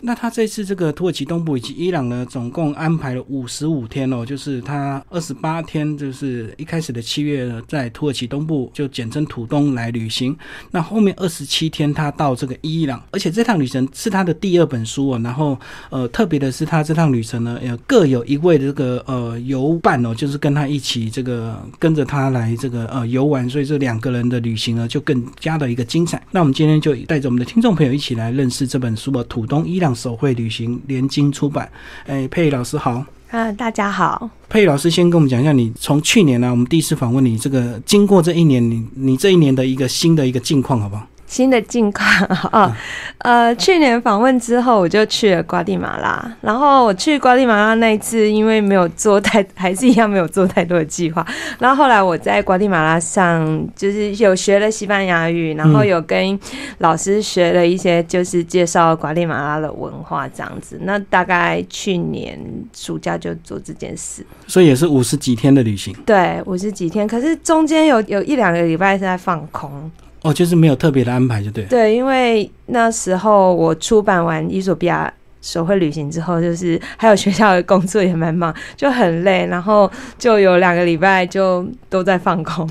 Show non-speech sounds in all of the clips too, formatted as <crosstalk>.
那他这次这个土耳其东部以及伊朗呢，总共安排了五十五天哦，就是他二十八天，就是一开始的七月呢，在土耳其东部就简称土东来旅行。那后面二十七天他到这个伊朗，而且这趟旅程是他的第二本书哦。然后呃，特别的是他这趟旅程呢，有各有一位这个呃游伴哦，就是跟他一起这个跟着他来这个呃游玩，所以这两个人的旅行呢就更加的一个精彩。那我们今天就带着我们的听众朋友一起来认识这本书吧，《土东伊朗手绘旅行》，联经出版。哎，佩老师好。啊，大家好。佩老师先跟我们讲一下，你从去年呢，我们第一次访问你，这个经过这一年，你你这一年的一个新的一个境况，好不好？新的近况啊，呃，去年访问之后，我就去了瓜地马拉。然后我去瓜地马拉那一次，因为没有做太，还是一样没有做太多的计划。然后后来我在瓜地马拉上，就是有学了西班牙语，然后有跟老师学了一些，就是介绍瓜地马拉的文化这样子。那大概去年暑假就做这件事，所以也是五十几天的旅行。对，五十几天，可是中间有有一两个礼拜是在放空。哦，就是没有特别的安排，就对。对，因为那时候我出版完《伊索比亚手绘旅行》之后，就是还有学校的工作也蛮忙，就很累，然后就有两个礼拜就都在放空。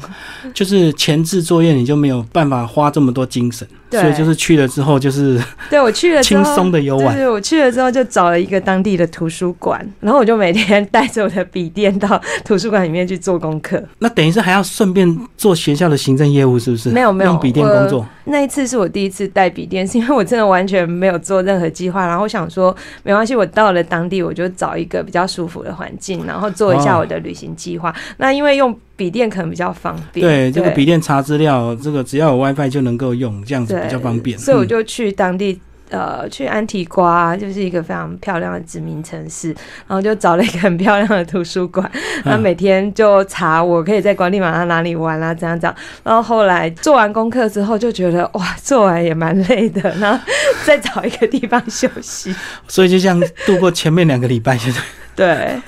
就是前置作业，你就没有办法花这么多精神。所以就是去了之后，就是对我去了轻松的游玩。对，我去了之后就找了一个当地的图书馆，然后我就每天带着我的笔电到图书馆里面去做功课。那等于是还要顺便做学校的行政业务，是不是？没有没有，用笔电工作。那一次是我第一次带笔电，是因为我真的完全没有做任何计划，然后想说没关系，我到了当地我就找一个比较舒服的环境，然后做一下我的旅行计划。那因为用笔电可能比较方便。对，这个笔电查资料，这个只要有 WiFi 就能够用，这样子。比较方便，所以我就去当地，呃，去安提瓜，就是一个非常漂亮的殖民城市，然后就找了一个很漂亮的图书馆，然后每天就查我可以在管理马上哪里玩啊，这样这样。然后后来做完功课之后，就觉得哇，做完也蛮累的，然后再找一个地方休息。所以就这样度过前面两个礼拜，现在对，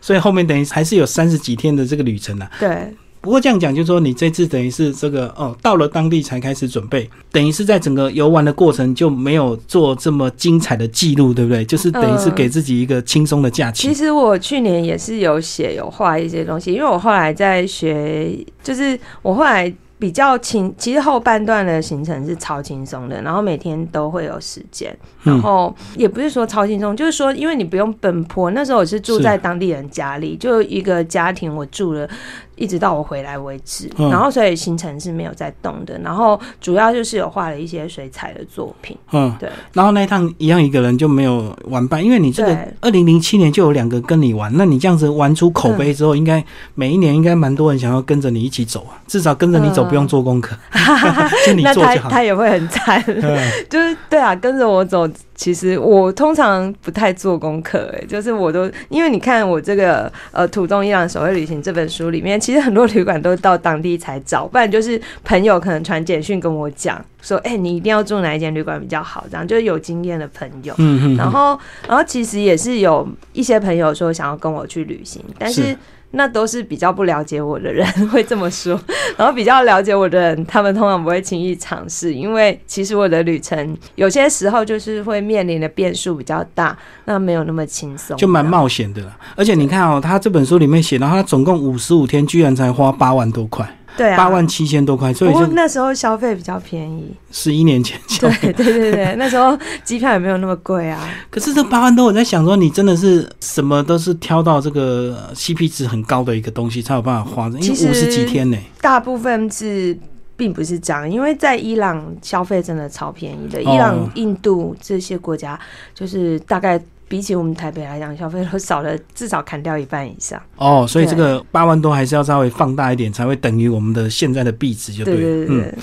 所以后面等于还是有三十几天的这个旅程啊。对。不过这样讲，就是说你这次等于是这个哦，到了当地才开始准备，等于是在整个游玩的过程就没有做这么精彩的记录，对不对？就是等于是给自己一个轻松的假期。其实我去年也是有写有画一些东西，因为我后来在学，就是我后来。比较轻，其实后半段的行程是超轻松的，然后每天都会有时间，然后也不是说超轻松，就是说因为你不用奔波。那时候我是住在当地人家里，就一个家庭，我住了一直到我回来为止，然后所以行程是没有在动的。然后主要就是有画了一些水彩的作品，嗯，对。然后那一趟一样一个人就没有玩伴，因为你这个二零零七年就有两个跟你玩，那你这样子玩出口碑之后，应该每一年应该蛮多人想要跟着你一起走啊，至少跟着你走。不用做功课，<laughs> 就你做就好。他也会很惨，<laughs> 就是对啊，跟着我走。其实我通常不太做功课，哎，就是我都因为你看我这个呃《土中伊朗手绘旅行》这本书里面，其实很多旅馆都到当地才找，不然就是朋友可能传简讯跟我讲说，哎，你一定要住哪一间旅馆比较好，这样就是有经验的朋友。嗯嗯。然后，然后其实也是有一些朋友说想要跟我去旅行，但是。那都是比较不了解我的人会这么说，<laughs> 然后比较了解我的人，他们通常不会轻易尝试，因为其实我的旅程有些时候就是会面临的变数比较大，那没有那么轻松，就蛮冒险的。而且你看哦，他这本书里面写到，他总共五十五天，居然才花八万多块。对啊，八万七千多块，所以就那时候消费比较便宜。十一年前，对 <laughs> 对对对，那时候机票也没有那么贵啊。可是这八万多，我在想说，你真的是什么都是挑到这个 CP 值很高的一个东西才有办法花，因为五十几天呢。大部分是并不是这样，因为在伊朗消费真的超便宜的，伊朗、印度这些国家就是大概。比起我们台北来讲，消费都少了至少砍掉一半以上。哦，所以这个八万多还是要稍微放大一点，才会等于我们的现在的币值，就对。对对对。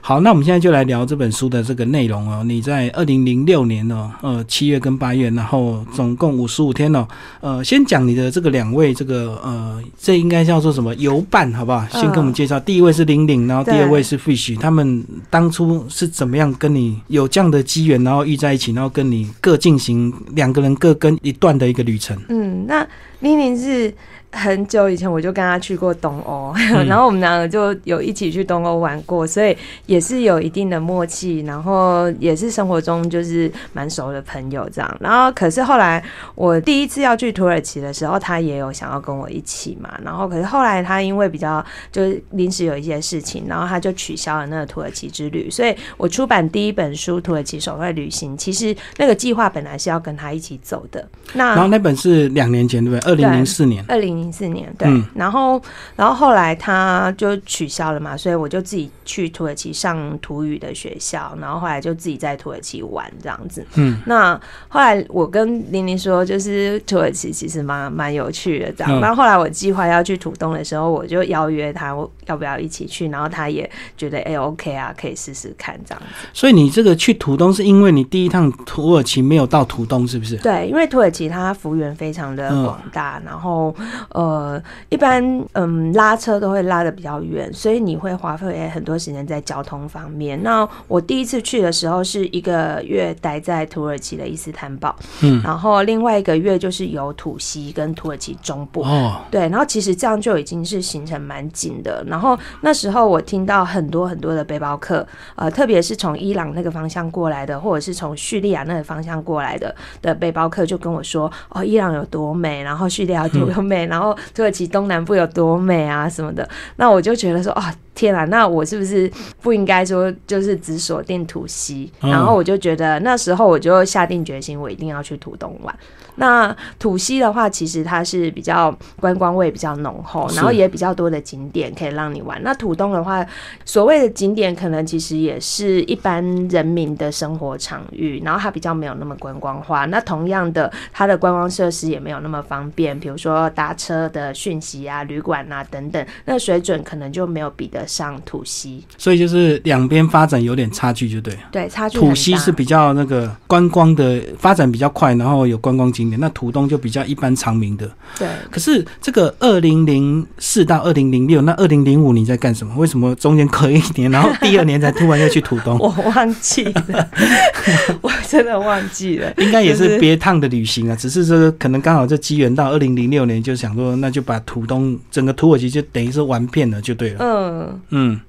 好，那我们现在就来聊这本书的这个内容哦。你在二零零六年哦，呃，七月跟八月，然后总共五十五天哦。呃，先讲你的这个两位这个呃，这应该叫做什么游伴，好不好？先跟我们介绍，第一位是玲玲，然后第二位是 Fish，他们当初是怎么样跟你有这样的机缘，然后遇在一起，然后跟你各进行两个人。各跟一段的一个旅程。嗯，那玲玲是很久以前我就跟他去过东欧，<laughs> 然后我们两个就有一起去东欧玩过，所以也是有一定的默契，然后也是生活中就是蛮熟的朋友这样。然后可是后来我第一次要去土耳其的时候，他也有想要跟我一起嘛，然后可是后来他因为比较就是临时有一些事情，然后他就取消了那个土耳其之旅。所以我出版第一本书《土耳其手绘旅行》，其实那个计划本来是要跟他一起走的。那然后那本是两年前对不对？二零零四年。二零零四年对。然后，然后后来他就取消了嘛，所以我就自己去土耳其上土语的学校，然后后来就自己在土耳其玩这样子。嗯。那后来我跟玲玲说，就是土耳其其实蛮蛮有趣的这样。然后后来我计划要去土东的时候，我就邀约他，要不要一起去？然后他也觉得哎，OK 啊，可以试试看这样子。所以你这个去土东是因为你第一趟土耳其没有到土东，是不是？对，因为土耳其它幅员非常的广大，然后呃，一般嗯拉车都会拉的比较远，所以你会花费很多时间在交通方面。那我第一次去的时候是一个月待在土耳其的伊斯坦堡，嗯，然后另外一个月就是有土西跟土耳其中部，哦，对，然后其实这样就已经是行程蛮紧的。然后那时候我听到很多很多的背包客，呃，特别是从伊朗那个方向过来的，或者是从叙利亚那个方向过来的的背包客就跟我说：“哦，伊朗有多美，然后叙利亚多美，<laughs> 然后土耳其东南部有多美啊什么的。”那我就觉得说：“哦，天啊，那我是不是不应该说就是只锁定土西？”然后我就觉得那时候我就下定决心，我一定要去土东玩。那土西的话，其实它是比较观光味比较浓厚，然后也比较多的景点可以让你玩。那土东的话，所谓的景点可能其实也是一般人民的生活场域，然后它比较没有那么观光化。那同样的，它的观光设施也没有那么方便，比如说搭车的讯息啊、旅馆啊等等，那水准可能就没有比得上土西。所以就是两边发展有点差距，就对。对，差距。土西是比较那个观光的发展比较快，然后有观光景。那土东就比较一般长明的，对。可是这个二零零四到二零零六，那二零零五你在干什么？为什么中间隔一年，<laughs> 然后第二年才突然要去土东？我忘记了，<laughs> 我真的忘记了。应该也是别趟的旅行啊，只是说可能刚好这机缘到二零零六年，就想说那就把土东整个土耳其就等于是玩遍了，就对了。嗯嗯。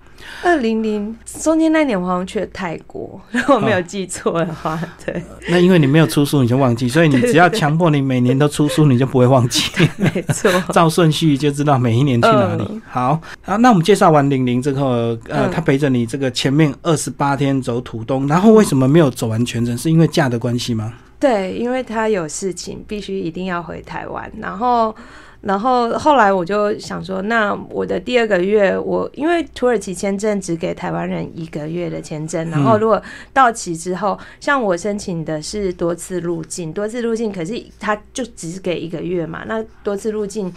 二零零中间那年我好像去了泰国，如果没有记错的话，<laughs> 对。那因为你没有出书，你就忘记，所以你只要强迫你每年都出书，你就不会忘记。<laughs> 没错，照顺序就知道每一年去哪里。好，好，那我们介绍完玲玲之后，呃，他陪着你这个前面二十八天走土东，然后为什么没有走完全程？是因为假的关系吗？对，因为他有事情，必须一定要回台湾，然后。然后后来我就想说，那我的第二个月，我因为土耳其签证只给台湾人一个月的签证，然后如果到期之后，像我申请的是多次入境，多次入境，可是他就只给一个月嘛，那多次入境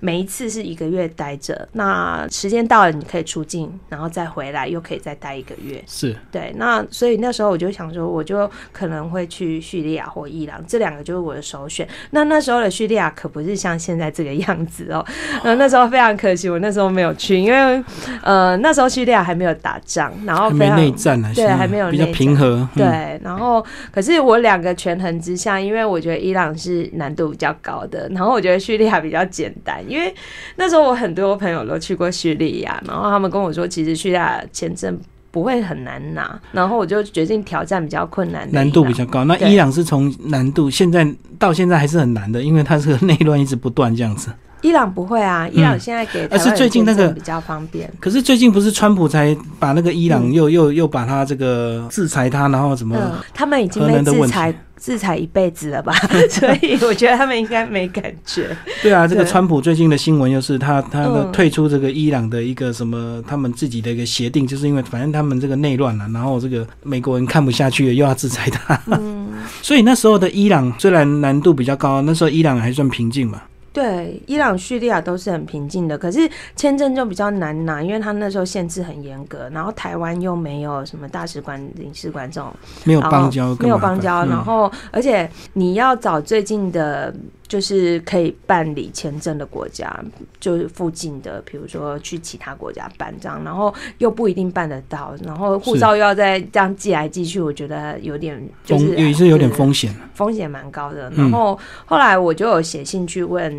每一次是一个月待着，那时间到了你可以出境，然后再回来又可以再待一个月，是对，那所以那时候我就想说，我就可能会去叙利亚或伊朗，这两个就是我的首选。那那时候的叙利亚可不是像现在这个。样子哦，呃，那时候非常可惜，我那时候没有去，因为呃，那时候叙利亚还没有打仗，然后没内战呢，对，还没有比较平和，对。然后，可是我两个权衡之下，因为我觉得伊朗是难度比较高的，然后我觉得叙利亚比较简单，因为那时候我很多朋友都去过叙利亚，然后他们跟我说，其实叙利亚签证。不会很难拿，然后我就决定挑战比较困难，难度比较高。那伊朗是从难度现在到现在还是很难的，因为它是内乱一直不断这样子。伊朗不会啊，伊朗现在给，而是最近那个比较方便。可是最近不是川普才把那个伊朗又又又把他这个制裁他，然后怎么？他们已经被制裁。制裁一辈子了吧，<laughs> 所以我觉得他们应该没感觉。对啊，这个川普最近的新闻又是他他的退出这个伊朗的一个什么他们自己的一个协定，就是因为反正他们这个内乱了，然后这个美国人看不下去了，又要制裁他。嗯，<laughs> 所以那时候的伊朗虽然难度比较高，那时候伊朗还算平静嘛。对，伊朗、叙利亚都是很平静的，可是签证就比较难拿，因为他那时候限制很严格，然后台湾又没有什么大使馆、领事馆这种，没有邦交，没有邦交，然后而且你要找最近的。就是可以办理签证的国家，就是附近的，比如说去其他国家办这样，然后又不一定办得到，然后护照又要再这样寄来寄去，我觉得有点就是也是有点风险，风险蛮高的。然后后来我就有写信去问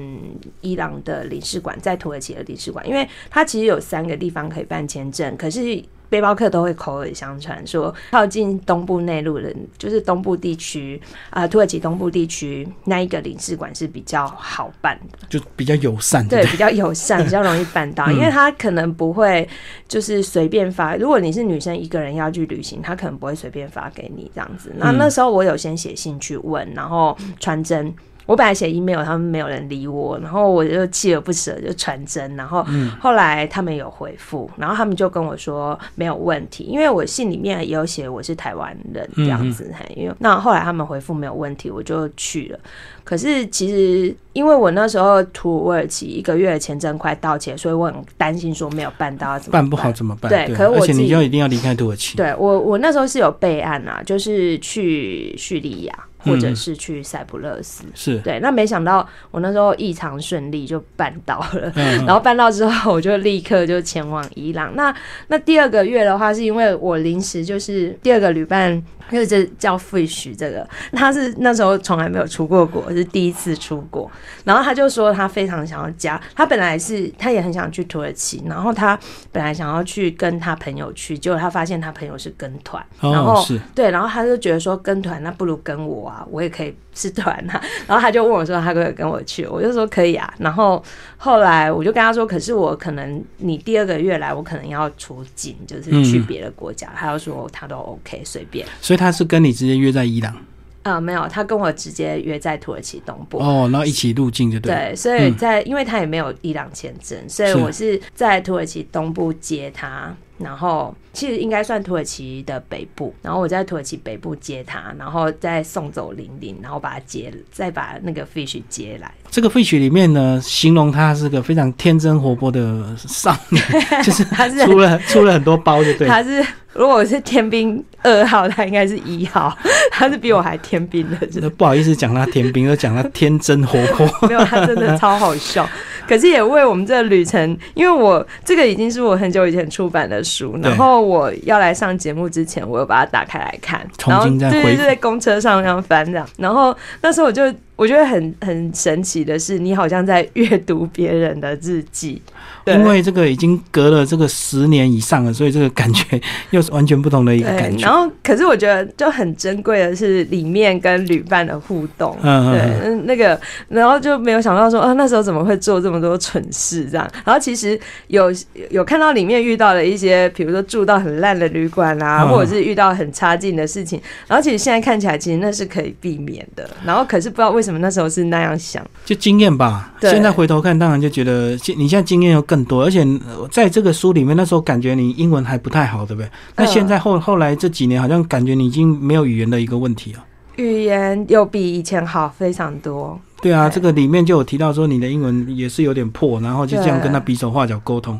伊朗的领事馆，在土耳其的领事馆，因为它其实有三个地方可以办签证，可是。背包客都会口耳相传说，靠近东部内陆的，就是东部地区啊，土耳其东部地区那一个领事馆是比较好办的，就比较友善，对，比较友善，比较容易办到，因为他可能不会就是随便发。如果你是女生一个人要去旅行，他可能不会随便发给你这样子。那那时候我有先写信去问，然后传真。我本来写 email，他们没有人理我，然后我就锲而不舍就传真，然后后来他们有回复，然后他们就跟我说没有问题，因为我信里面也有写我是台湾人这样子，因为那后来他们回复没有问题，我就去了。可是其实因为我那时候土耳其一个月的签证快到期，所以我很担心说没有办到怎么办不好怎么办？对，可是而且你就一定要离开土耳其。对我我那时候是有备案啊，就是去叙利亚。或者是去塞浦路斯，是对。那没想到我那时候异常顺利就办到了，然后办到之后我就立刻就前往伊朗。那那第二个月的话，是因为我临时就是第二个旅伴。因为这叫 Fish，这个他是那时候从来没有出过国，是第一次出国。然后他就说他非常想要加，他本来是他也很想去土耳其，然后他本来想要去跟他朋友去，结果他发现他朋友是跟团，然后对，然后他就觉得说跟团那不如跟我啊，我也可以是团啊。<laughs> 然后他就问我说他可不可以跟我去，我就说可以啊。然后后来我就跟他说，可是我可能你第二个月来，我可能要出境，就是去别的国家。他就说他都 OK，随便。所以他是跟你直接约在伊朗？啊，没有，他跟我直接约在土耳其东部。哦，然后一起入境就对。对，所以在因为他也没有伊朗签证，所以我是在土耳其东部接他。然后其实应该算土耳其的北部，然后我在土耳其北部接他，然后再送走玲玲，然后把他接，再把那个 fish 接来。这个 fish 里面呢，形容他是个非常天真活泼的少年，<laughs> 就是他是出了出了很多包，就对。他是如果我是天兵二号，他应该是一号，<laughs> 他是比我还天兵的。真的不好意思讲他天兵，就讲他天真活泼。<laughs> 没有，他真的超好笑。可是也为我们这个旅程，因为我这个已经是我很久以前出版的书，然后我要来上节目之前，我又把它打开来看，然后对对，在公车上这样翻这样，然后那时候我就我觉得很很神奇的是，你好像在阅读别人的日记。因为这个已经隔了这个十年以上了，所以这个感觉又是完全不同的一个感觉。然后，可是我觉得就很珍贵的是里面跟旅伴的互动。嗯对，那个，然后就没有想到说啊，那时候怎么会做这么多蠢事这样？然后其实有有看到里面遇到了一些，比如说住到很烂的旅馆啊，或者是遇到很差劲的事情。然后其实现在看起来，其实那是可以避免的。然后可是不知道为什么那时候是那样想，就经验吧。现在回头看，当然就觉得你现在经验又。更多，而且在这个书里面，那时候感觉你英文还不太好，对不对？那现在后后来这几年，好像感觉你已经没有语言的一个问题了。语言又比以前好非常多。对啊，这个里面就有提到说你的英文也是有点破，然后就这样跟他比手画脚沟通。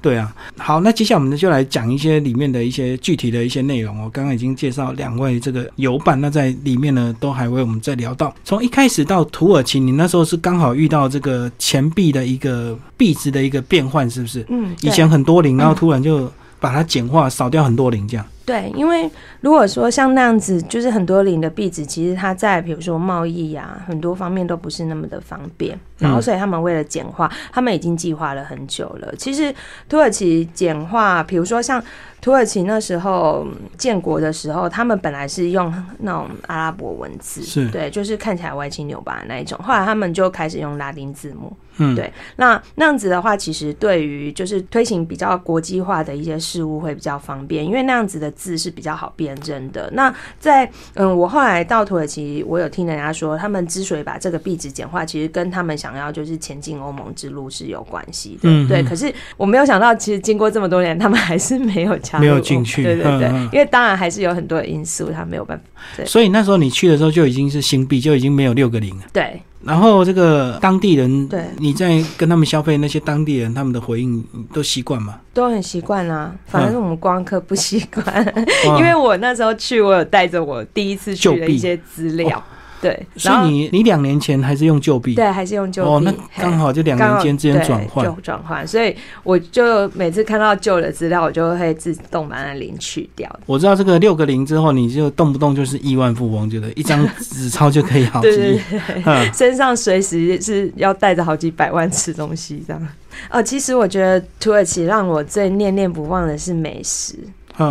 对啊，好，那接下来我们就来讲一些里面的一些具体的一些内容。我刚刚已经介绍两位这个游伴，那在里面呢都还为我们在聊到。从一开始到土耳其，你那时候是刚好遇到这个钱币的一个币值的一个变换，是不是？嗯，以前很多零，然后突然就把它简化，少掉很多零，这样。对，因为如果说像那样子，就是很多零的币值，其实它在比如说贸易呀，很多方面都不是那么的方便。然后，所以他们为了简化，他们已经计划了很久了。其实土耳其简化，比如说像土耳其那时候建国的时候，他们本来是用那种阿拉伯文字，是对，就是看起来歪七扭八的那一种。后来他们就开始用拉丁字母，嗯，对。那那样子的话，其实对于就是推行比较国际化的一些事物会比较方便，因为那样子的。字是比较好辨认的。那在嗯，我后来到土耳其，我有听人家说，他们之所以把这个币值简化，其实跟他们想要就是前进欧盟之路是有关系的。对，可是我没有想到，其实经过这么多年，他们还是没有加入，没有进去。对对对，因为当然还是有很多的因素，他没有办法。对，所以那时候你去的时候就已经是新币，就已经没有六个零了。对。然后这个当地人，对，你在跟他们消费，那些当地人他们的回应都习惯吗？都很习惯啊，反正我们光客不习惯，<laughs> 因为我那时候去，我有带着我第一次去的一些资料。对，所以你你两年前还是用旧币？对，还是用旧币。哦，那刚好就两年间之间转换，就转换。所以我就每次看到旧的资料，我就会自动把那零去掉。我知道这个六个零之后，你就动不动就是亿万富翁，觉得一张 <laughs> 纸钞就可以好几亿，<laughs> 身上随时是要带着好几百万吃东西这样。哦，其实我觉得土耳其让我最念念不忘的是美食。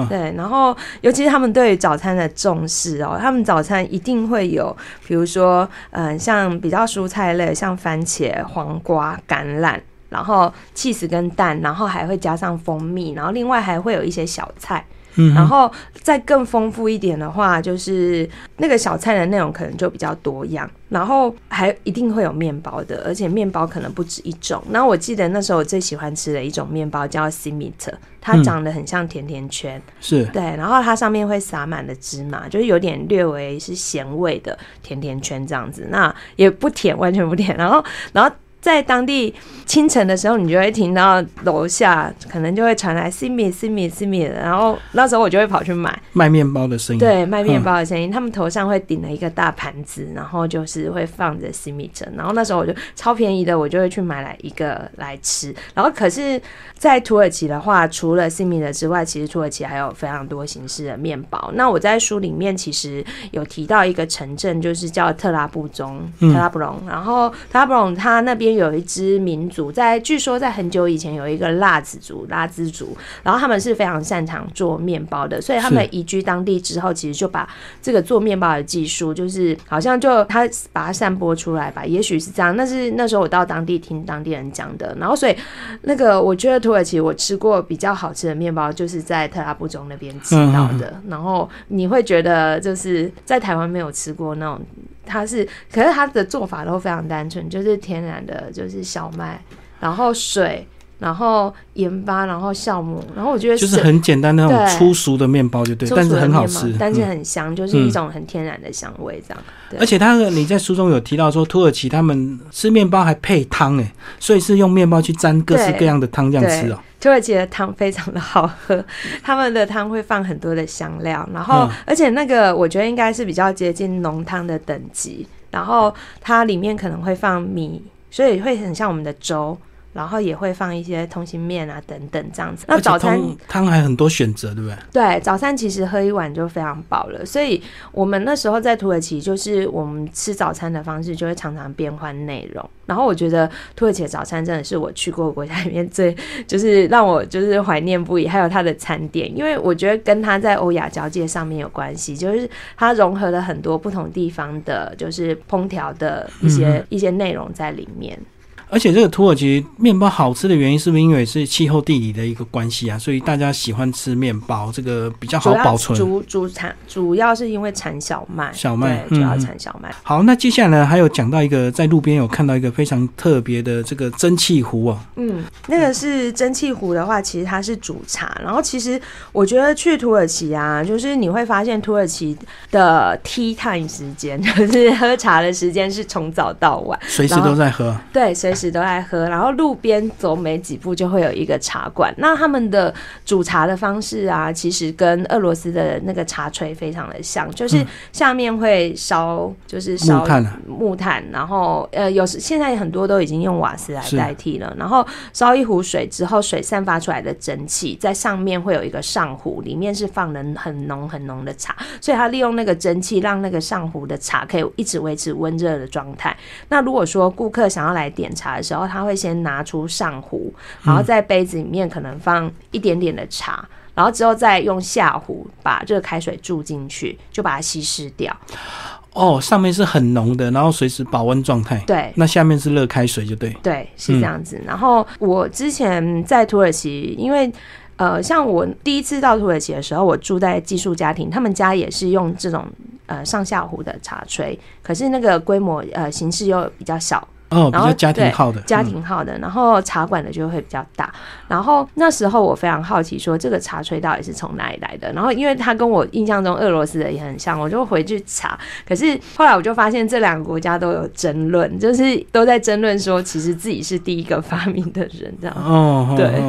对，然后尤其是他们对早餐的重视哦，他们早餐一定会有，比如说，嗯，像比较蔬菜类，像番茄、黄瓜、橄榄，然后 cheese 跟蛋，然后还会加上蜂蜜，然后另外还会有一些小菜。然后再更丰富一点的话，就是那个小菜的内容可能就比较多样，然后还一定会有面包的，而且面包可能不止一种。那我记得那时候我最喜欢吃的一种面包叫 simit，它长得很像甜甜圈，是对，然后它上面会撒满了芝麻，就是有点略微是咸味的甜甜圈这样子，那也不甜，完全不甜。然后，然后。在当地清晨的时候，你就会听到楼下可能就会传来 “simi simi simi” 的，然后那时候我就会跑去买卖面包的声音。对，卖面包的声音，他们头上会顶了一个大盘子，然后就是会放着 simi 蒸，然后那时候我就超便宜的，我就会去买来一个来吃。然后可是，在土耳其的话，除了 simi 的之外，其实土耳其还有非常多形式的面包。那我在书里面其实有提到一个城镇，就是叫特拉布宗，特拉布隆。然后特拉布隆它那边。有一支民族，在据说在很久以前有一个辣子族、拉兹族，然后他们是非常擅长做面包的，所以他们移居当地之后，其实就把这个做面包的技术，就是好像就他把它散播出来吧，也许是这样。那是那时候我到当地听当地人讲的，然后所以那个我觉得土耳其我吃过比较好吃的面包，就是在特拉布宗那边吃到的，然后你会觉得就是在台湾没有吃过那种。它是，可是它的做法都非常单纯，就是天然的，就是小麦，然后水，然后盐巴，然后酵母，然后我觉得就是很简单那种粗俗的面包就对，但是很好吃，但是很香，就是一种很天然的香味这样。而且他你在书中有提到说，土耳其他们吃面包还配汤哎，所以是用面包去沾各式各样的汤这样吃哦。土耳其的汤非常的好喝，他们的汤会放很多的香料，然后而且那个我觉得应该是比较接近浓汤的等级，然后它里面可能会放米，所以会很像我们的粥。然后也会放一些通心面啊等等这样子。那早餐汤还很多选择，对不对？对，早餐其实喝一碗就非常饱了。所以我们那时候在土耳其，就是我们吃早餐的方式就会常常变换内容。然后我觉得土耳其的早餐真的是我去过国家里面最就是让我就是怀念不已。还有它的餐点，因为我觉得跟它在欧亚交界上面有关系，就是它融合了很多不同地方的，就是烹调的一些一些内容在里面。而且这个土耳其面包好吃的原因，是不是因为是气候地理的一个关系啊？所以大家喜欢吃面包，这个比较好保存。主主产主要是因为产小麦，小麦主要产小麦。好，那接下来呢，还有讲到一个在路边有看到一个非常特别的这个蒸汽壶哦。嗯，那个是蒸汽壶的话，其实它是煮茶。然后其实我觉得去土耳其啊，就是你会发现土耳其的 tea time 时间，<laughs> 就是喝茶的时间是从早到晚，随时都在喝。对，随。时都爱喝，然后路边走没几步就会有一个茶馆。那他们的煮茶的方式啊，其实跟俄罗斯的那个茶锤非常的像，就是下面会烧，就是烧木炭，然后呃，有时现在很多都已经用瓦斯来代替了。然后烧一壶水之后，水散发出来的蒸汽在上面会有一个上壶，里面是放了很浓很浓的茶，所以它利用那个蒸汽让那个上壶的茶可以一直维持温热的状态。那如果说顾客想要来点茶，的时候，他会先拿出上壶，然后在杯子里面可能放一点点的茶，然后之后再用下壶把热开水注进去，就把它稀释掉。哦，上面是很浓的，然后随时保温状态。对，那下面是热开水，就对。对，是这样子。然后我之前在土耳其，因为呃，像我第一次到土耳其的时候，我住在寄宿家庭，他们家也是用这种呃上下壶的茶炊，可是那个规模呃形式又比较小。哦，然后家庭号的，家庭号的，然后茶馆的就会比较大。然后那时候我非常好奇，说这个茶炊到底是从哪里来的？然后因为它跟我印象中俄罗斯的也很像，我就回去查。可是后来我就发现这两个国家都有争论，就是都在争论说，其实自己是第一个发明的人，这样。哦，对。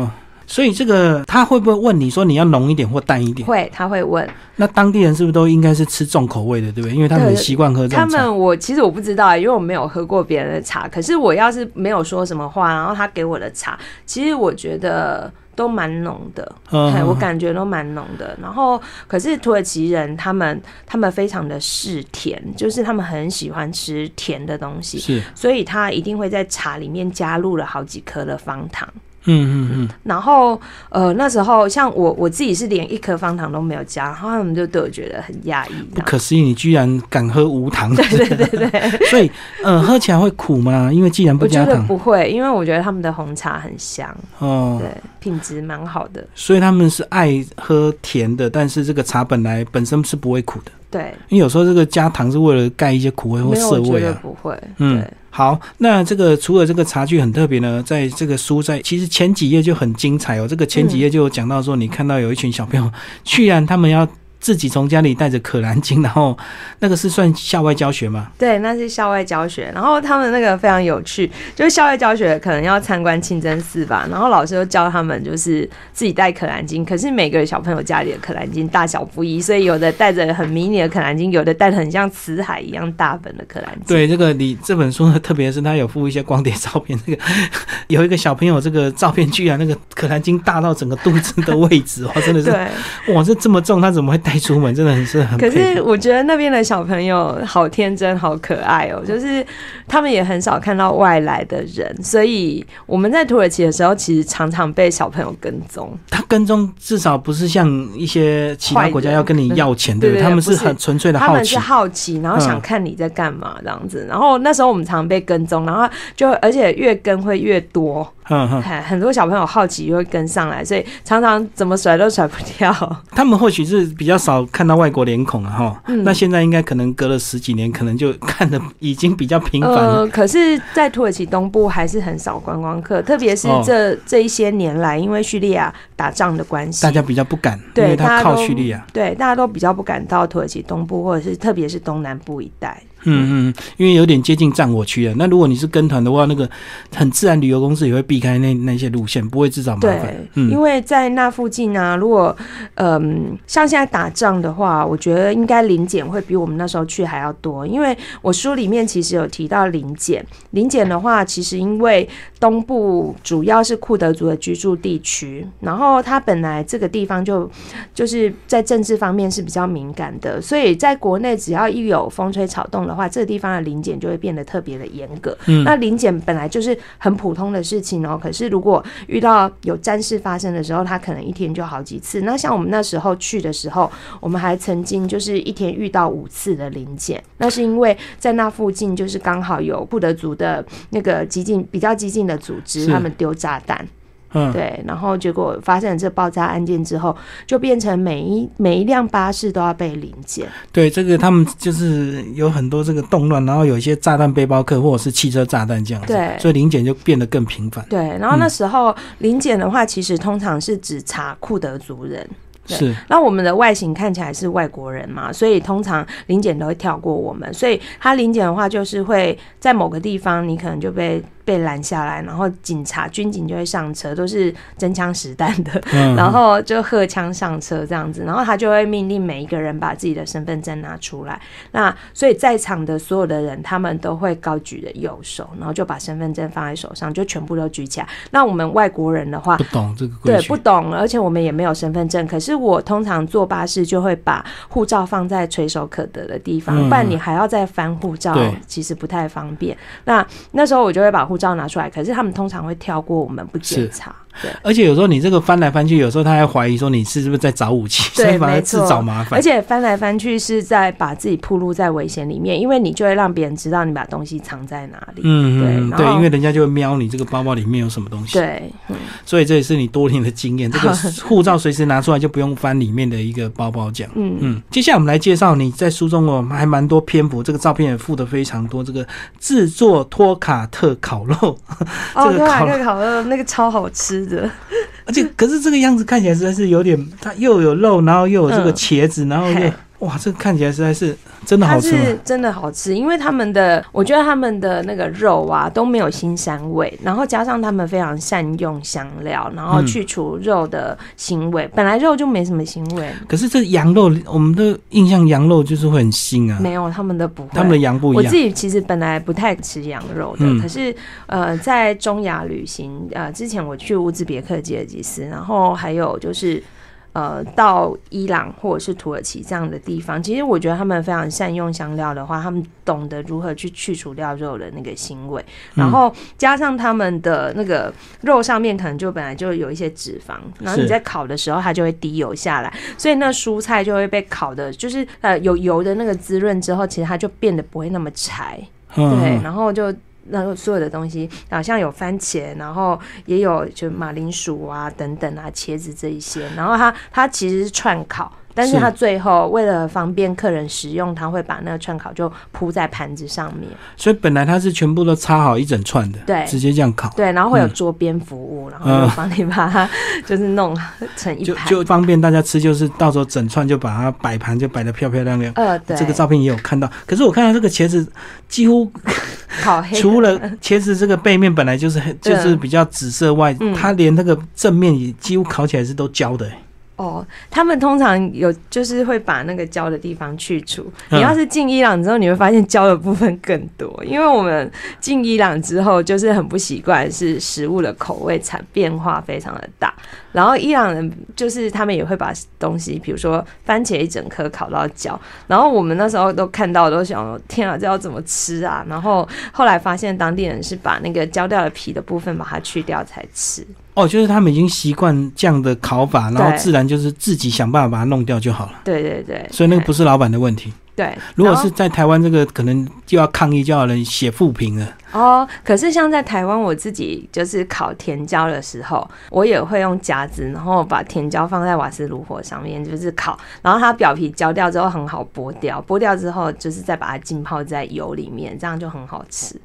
所以这个他会不会问你说你要浓一点或淡一点？会，他会问。那当地人是不是都应该是吃重口味的，对不对？因为他们习惯喝这他们我其实我不知道，因为我没有喝过别人的茶。可是我要是没有说什么话，然后他给我的茶，其实我觉得都蛮浓的，我感觉都蛮浓的。然后，可是土耳其人他们他们非常的嗜甜，就是他们很喜欢吃甜的东西，是，所以他一定会在茶里面加入了好几颗的方糖。嗯嗯嗯，然后呃那时候像我我自己是连一颗方糖都没有加，然后他们就对我觉得很压抑，不可思议，你居然敢喝无糖？对对对对，<laughs> 所以呃喝起来会苦吗？因为既然不加糖，不会，因为我觉得他们的红茶很香。哦，对，品质蛮好的，所以他们是爱喝甜的，但是这个茶本来本身是不会苦的，对，因为有时候这个加糖是为了盖一些苦味或涩味啊，不会，嗯。好，那这个除了这个茶具很特别呢，在这个书在其实前几页就很精彩哦。这个前几页就有讲到说，你看到有一群小朋友，<laughs> 居然他们要。自己从家里带着可兰经，然后那个是算校外教学吗？对，那是校外教学。然后他们那个非常有趣，就是校外教学可能要参观清真寺吧，然后老师就教他们就是自己带可兰经。可是每个小朋友家里的可兰经大小不一，所以有的带着很迷你的可兰经，有的带着很像辞海一样大本的可兰经。对，这个你这本书呢，特别是他有附一些光碟照片，那个有一个小朋友这个照片居然那个可兰经大到整个肚子的位置哦，真的是哇，这这么重，他怎么会带？带出门真的很是很，可是我觉得那边的小朋友好天真、好可爱哦，就是他们也很少看到外来的人，所以我们在土耳其的时候，其实常常被小朋友跟踪。他跟踪至少不是像一些其他国家要跟你要钱，对不对？他们是很纯粹的好奇，他们是好奇，然后想看你在干嘛这样子。然后那时候我们常被跟踪，然后就而且越跟会越多。嗯哼，很多小朋友好奇就会跟上来，所以常常怎么甩都甩不掉。<laughs> 他们或许是比较少看到外国脸孔了哈。那现在应该可能隔了十几年，可能就看的已经比较频繁了。可是，在土耳其东部还是很少观光客，特别是这这一些年来，因为叙利亚打仗的关系，大家比较不敢，因为他靠叙利亚，对，大家都比较不敢到土耳其东部，或者是特别是东南部一带。嗯嗯，因为有点接近战火区了。那如果你是跟团的话，那个很自然，旅游公司也会避开那那些路线，不会制造麻烦。嗯，因为在那附近啊，如果嗯像现在打仗的话，我觉得应该临检会比我们那时候去还要多。因为我书里面其实有提到临检，临检的话，其实因为东部主要是库德族的居住地区，然后它本来这个地方就就是在政治方面是比较敏感的，所以在国内只要一有风吹草动。的话，这个地方的临检就会变得特别的严格。嗯，那临检本来就是很普通的事情哦。可是如果遇到有战事发生的时候，它可能一天就好几次。那像我们那时候去的时候，我们还曾经就是一天遇到五次的临检。那是因为在那附近就是刚好有库德族的那个激进比较激进的组织，他们丢炸弹。嗯，对，然后结果发生了这爆炸案件之后，就变成每一每一辆巴士都要被临检。对，这个他们就是有很多这个动乱，然后有一些炸弹背包客或者是汽车炸弹这样子，对，所以临检就变得更频繁。对，然后那时候临检的话，其实通常是指查库德族人。是，那我们的外形看起来是外国人嘛，所以通常临检都会跳过我们，所以他临检的话，就是会在某个地方，你可能就被。被拦下来，然后警察、军警就会上车，都是真枪实弹的，然后就荷枪上车这样子，然后他就会命令每一个人把自己的身份证拿出来。那所以在场的所有的人，他们都会高举着右手，然后就把身份证放在手上，就全部都举起来。那我们外国人的话，不懂这个对，不懂，而且我们也没有身份证。可是我通常坐巴士就会把护照放在垂手可得的地方，不然你还要再翻护照，其实不太方便。那那时候我就会把护。照拿出来，可是他们通常会跳过我们不检查。对，而且有时候你这个翻来翻去，有时候他还怀疑说你是不是在找武器，所以反而自找麻烦。而且翻来翻去是在把自己暴露在危险里面，因为你就会让别人知道你把东西藏在哪里。嗯，对，对，因为人家就会瞄你这个包包里面有什么东西。对，所以这也是你多年的经验。这个 <laughs> 护照随时拿出来就不用翻里面的一个包包讲。嗯嗯。接下来我们来介绍你在书中哦还蛮多篇幅，这个照片也附的非常多。这个制作托卡特烤肉，哦，<laughs> 托卡特烤肉那个超好吃的。而且，可是这个样子看起来实在是有点，它又有肉，然后又有这个茄子，然后又哇，这个看起来实在是真的好吃它。是真的好吃，因为他们的，我觉得他们的那个肉啊都没有腥膻味，然后加上他们非常善用香料，然后嗯去除肉的腥味。本来肉就没什么腥味，可是这羊肉，我们的印象羊肉就是会很腥啊，没有他们的不会。他们的羊不一样我自。己其实本来不太吃羊肉的，嗯可是呃，在中亚旅行呃之前，我去乌兹别克、吉尔吉斯，然后还有就是。呃，到伊朗或者是土耳其这样的地方，其实我觉得他们非常善用香料的话，他们懂得如何去去除掉肉的那个腥味，嗯。然后加上他们的那个肉上面可能就本来就有一些脂肪，然后你在烤的时候它就会滴油下来，所以那蔬菜就会被烤的，就是呃有油的那个滋润之后，其实它就变得不会那么柴，嗯。对，嗯然后就。然后所有的东西，好像有番茄，然后也有就马铃薯啊等等啊，茄子这一些。然后它它其实是串烤，但是是。它最后为了方便客人食用，他会把那个串烤就铺在盘子上面。所以本来它是全部都插好一整串的，对。直接这样烤，对，然后会有嗯。桌边服务，然后就帮你把它就是弄成一就盘。<laughs> 就方便大家吃，就是到时候整串就把它摆盘就摆的漂漂亮亮。呃，对，这个照片也有看到，可是我看到这个茄子几乎烤黑。除了茄子这个背面本来就是黑 <laughs> 就是比较紫色外，嗯。它连那个正面也几乎烤起来是都焦的、欸哦，他们通常有就是会把那个焦的地方去除。嗯你要是进伊朗之后，你会发现焦的部分更多，因为我们进伊朗之后就是很不习惯，是食物的口味产变化非常的大。然后伊朗人就是他们也会把东西，比如说番茄一整颗烤到焦，然后我们那时候都看到都想天啊，这要怎么吃啊？然后后来发现当地人是把那个焦掉的皮的部分把它去掉才吃。哦，就是他们已经习惯这样的烤法，然后自然就是自己想办法把它弄掉就好了。对对对，所以那个不是老板的问题。对。如果是在台湾，这个可能就要抗议，就要人写负评了。哦，可是像在台湾，我自己就是烤甜椒的时候，我也会用夹子，然后把甜椒放在瓦斯炉火上面，就是烤，然后它表皮焦掉之后很好剥掉，剥掉之后就是再把它浸泡在油里面，这样就很好吃。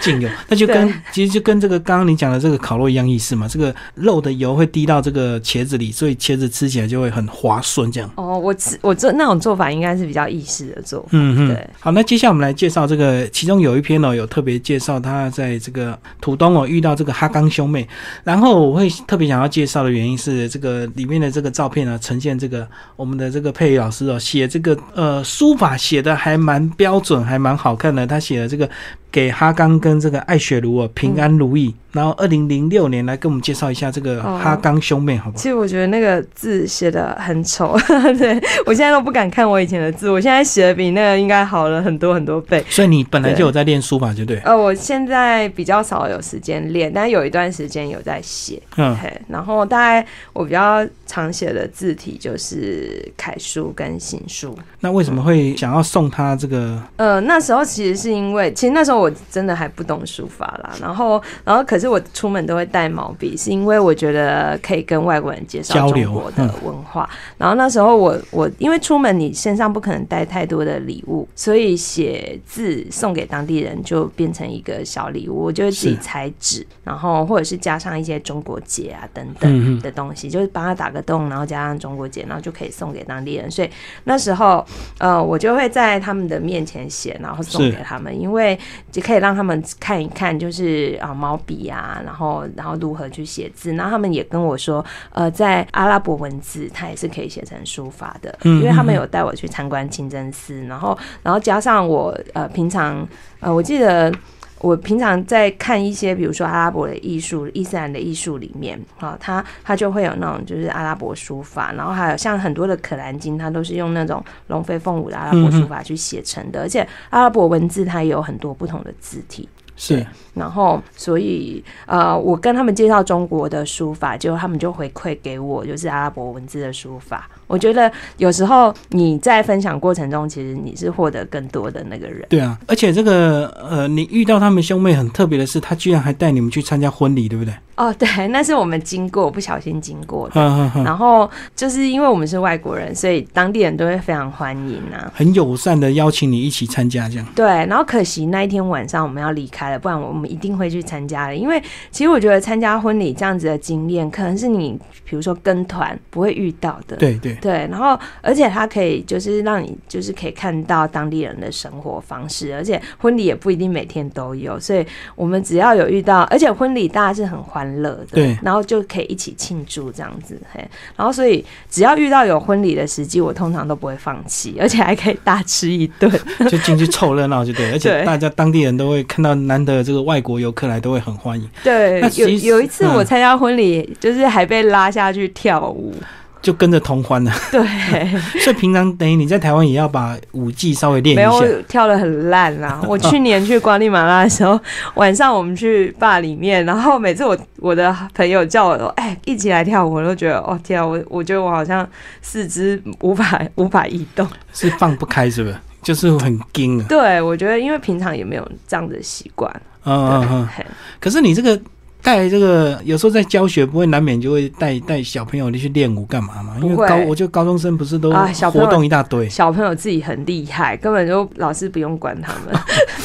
进油，那就跟其实就跟这个刚刚你讲的这个烤肉一样意思嘛。这个肉的油会滴到这个茄子里，所以茄子吃起来就会很滑顺，这样。哦，我吃我做那种做法应该是比较意式的做法。嗯嗯对，好，那接下来我们来介绍这个，其中有一篇哦，有特别介绍他在这个土东哦遇到这个哈刚兄妹，然后我会特别想要介绍的原因是这个里面的这个照片呢，呈现这个我们的这个佩宇老师哦写这个呃书法写的还蛮标准，还蛮好看的，他写的这个。给哈刚跟这个艾雪茹哦平安如意，然后二零零六年来跟我们介绍一下这个哦哈刚兄妹，好不好？其实我觉得那个字写的很丑，<laughs> 对我现在都不敢看我以前的字，我现在写的比那个应该好了很多很多倍。所以你本来就有在练书法，就对。呃，我现在比较少有时间练，但有一段时间有在写。嗯，嘿，然后大概我比较常写的字体就是楷书跟行书。那为什么会想要送他这个？呃，那时候其实是因为，其实那时候我真的还不懂书法啦。然后，然后可是我出门都会带毛笔，是因为我觉得可以跟外国人介绍中国的文化。然后那时候我我因为出门你身上不可能带太多的礼物，所以写字送给当地人就变成一个小礼物。我就会自己裁纸，然后或者是加上一些中国结啊等等。的东西，就是帮他打个洞，然后加上中国结，然后就可以送给当地人。所以那时候，呃，我就会在他们的面前写，然后送给他们，因为就可以让他们看一看，就是啊、毛笔啊，然后然后如何去写字。然后他们也跟我说，呃，在阿拉伯文字，它也是可以写成书法的，嗯因为他们有带我去参观清真寺，然后然后加上我呃平常呃我记得。我平常在看一些，比如说阿拉伯的艺术、伊斯兰的艺术里面，啊，它它就会有那种就是阿拉伯书法，然后还有像很多的可兰经，它都是用那种龙飞凤舞的阿拉伯书法去写成的，而且阿拉伯文字它也有很多不同的字体。是然后，所以呃，我跟他们介绍中国的书法，就他们就回馈给我，就是阿拉伯文字的书法。我觉得有时候你在分享过程中，其实你是获得更多的那个人。对啊，而且这个呃，你遇到他们兄妹很特别的是，他居然还带你们去参加婚礼，对不对？哦，对，那是我们经过不小心经过的。然后就是因为我们是外国人，所以当地人都会非常欢迎啊。很友善的邀请你一起参加，这样。对，然后可惜那一天晚上我们要离开了，不然我们一定会去参加的。因为其实我觉得参加婚礼这样子的经验，可能是你比如说跟团不会遇到的。对对，对，然后而且它可以就是让你就是可以看到当地人的生活方式，而且婚礼也不一定每天都有，所以我们只要有遇到，而且婚礼大家是很欢乐的，对，然后就可以一起庆祝这样子，嘿，然后所以只要遇到有婚礼的时机，我通常都不会放弃，而且还可以大吃一顿，<laughs> 就进去凑热闹就对，<laughs> 而且大家当地人都会看到难得这个外国游客来，都会很欢迎。对，有有一次我参加婚礼，就是还被拉下去跳舞。就跟着同欢了，<laughs> 对，<laughs> 所以平常等于你在台湾也要把舞技稍微练一下。没有跳的很烂啊！<laughs> 我去年去瓜地马拉的时候，晚上我们去坝里面，然后每次我我的朋友叫我说：“哎，一起来跳舞。”我都觉得哦天啊，我我觉得我好像四肢无法无法移动，是放不开是不是？就是很惊啊。对，我觉得因为平常也没有这样的习惯。嗯嗯嗯。可是你这个。带这个有时候在教学，不会难免就会带带小朋友去练舞干嘛嘛？因为高，我觉得高中生不是都活动一大堆，小朋友自己很厉害，根本就老师不用管他们，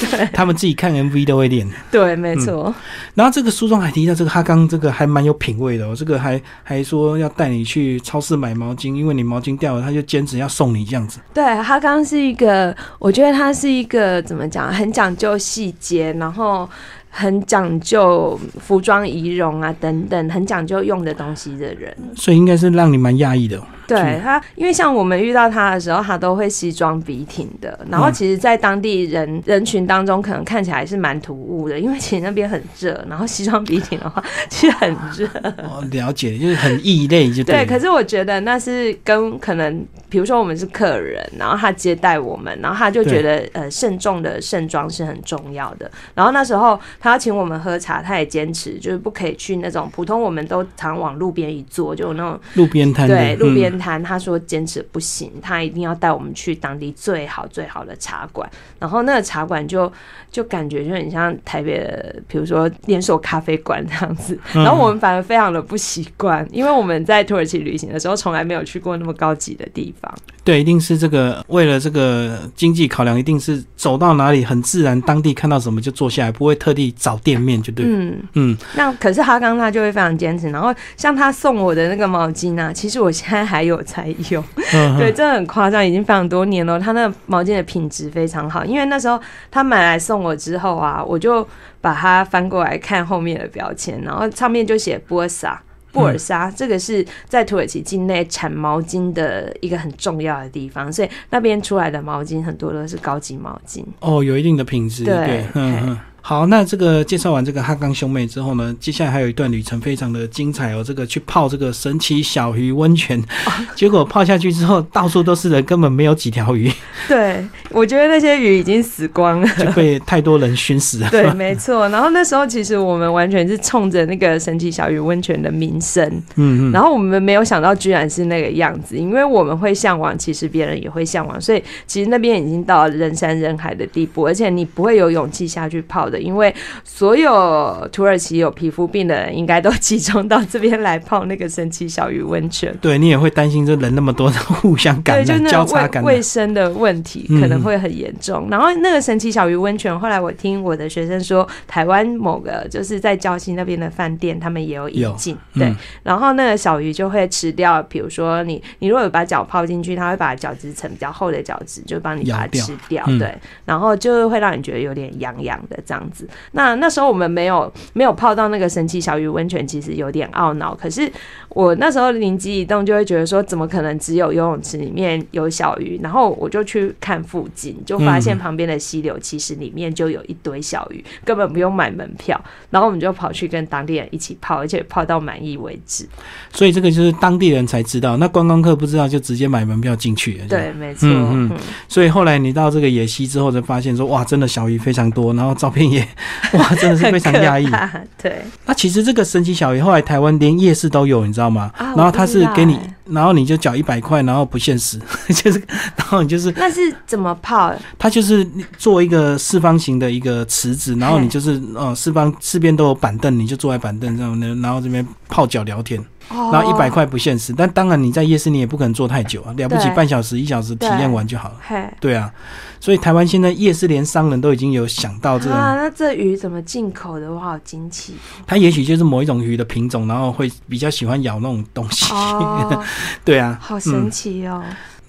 对，<laughs> 他们自己看 MV 都会练。对，没错。然后这个书中还提到这个哈刚，这个还蛮有品味的哦。这个还还说要带你去超市买毛巾，因为你毛巾掉了，他就坚持要送你这样子。对，哈刚是一个，我觉得他是一个怎么讲，很讲究细节，然后。很讲究服装仪容啊，等等，很讲究用的东西的人，所以应该是让你蛮讶异的。对他，因为像我们遇到他的时候，他都会西装笔挺的。然后其实，在当地人人群当中，可能看起来是蛮突兀的，因为其实那边很热。然后西装笔挺的话，<laughs> 其实很热。哦，了解，就是很异类，就对。可是我觉得那是跟可能，比如说我们是客人，然后他接待我们，然后他就觉得呃慎重的盛装是很重要的。然后那时候他要请我们喝茶，他也坚持就是不可以去那种普通我们都常往路边一坐，就那种路边摊，对，路边。谈他说坚持不行，他一定要带我们去当地最好最好的茶馆。然后那个茶馆就就感觉就很像台北的，比如说连锁咖啡馆这样子。然后我们反而非常的不习惯，因为我们在土耳其旅行的时候从来没有去过那么高级的地方。对，一定是这个为了这个经济考量，一定是走到哪里很自然，当地看到什么就坐下来，不会特地找店面，就对。嗯嗯。那可是哈刚他就会非常坚持。然后像他送我的那个毛巾啊，其实我现在还有才有。<laughs> 对，真的很夸张，已经非常多年了。他那个毛巾的品质非常好，因为那时候他买来送我之后啊，我就把它翻过来看后面的标签，然后上面就写波尔萨。布尔沙，这个是在土耳其境内产毛巾的一个很重要的地方，所以那边出来的毛巾很多都是高级毛巾。哦，有一定的品质。对。好，那这个介绍完这个哈刚兄妹之后呢，接下来还有一段旅程非常的精彩哦。这个去泡这个神奇小鱼温泉，<laughs> 结果泡下去之后，到处都是人，根本没有几条鱼。对，我觉得那些鱼已经死光了，就被太多人熏死了。<laughs> 对，没错。然后那时候其实我们完全是冲着那个神奇小鱼温泉的名声，嗯嗯。然后我们没有想到居然是那个样子，因为我们会向往，其实别人也会向往，所以其实那边已经到了人山人海的地步，而且你不会有勇气下去泡。因为所有土耳其有皮肤病的人，应该都 <laughs> 集中到这边来泡那个神奇小鱼温泉。对你也会担心，这人那么多，<laughs> 互相感染、交叉感染，卫生的问题可能会很严重。然后那个神奇小鱼温泉，后来我听我的学生说，台湾某个就是在礁溪那边的饭店，他们也有引进。对，然后那个小鱼就会吃掉，比如说你你如果有把脚泡进去，它会把角质层比较厚的角质就帮你把它吃掉。对，然后就会让你觉得有点痒痒的这样。子，那那时候我们没有没有泡到那个神奇小鱼温泉，其实有点懊恼。可是我那时候灵机一动，就会觉得说，怎么可能只有游泳池里面有小鱼？然后我就去看附近，就发现旁边的溪流其实里面就有一堆小鱼，根本不用买门票。然后我们就跑去跟当地人一起泡，而且泡到满意为止。所以这个就是当地人才知道，那观光客不知道就直接买门票进去。对，没错。嗯嗯。所以后来你到这个野溪之后，就发现说，哇，真的小鱼非常多，然后照片。哇，真的是非常压抑。对，那其实这个神奇小鱼后来台湾连夜市都有，你知道吗？然后它是给你，然后你就缴一百块，然后不限时，<laughs> 就是，然后你就是那是怎么泡？它就是做一个四方形的一个池子，然后你就是呃四方四边都有板凳，你就坐在板凳上呢，然后这边泡脚聊天。然后一百块不限时，但当然你在夜市你也不可能坐太久啊，了不起半小时一小时体验完就好了。嘿，对啊，所以台湾现在夜市连商人都已经有想到这啊，个，那这鱼怎么进口的？我好惊奇它也许就是某一种鱼的品种，然后会比较喜欢咬那种东西。哦，<laughs> 对啊，好神奇哦。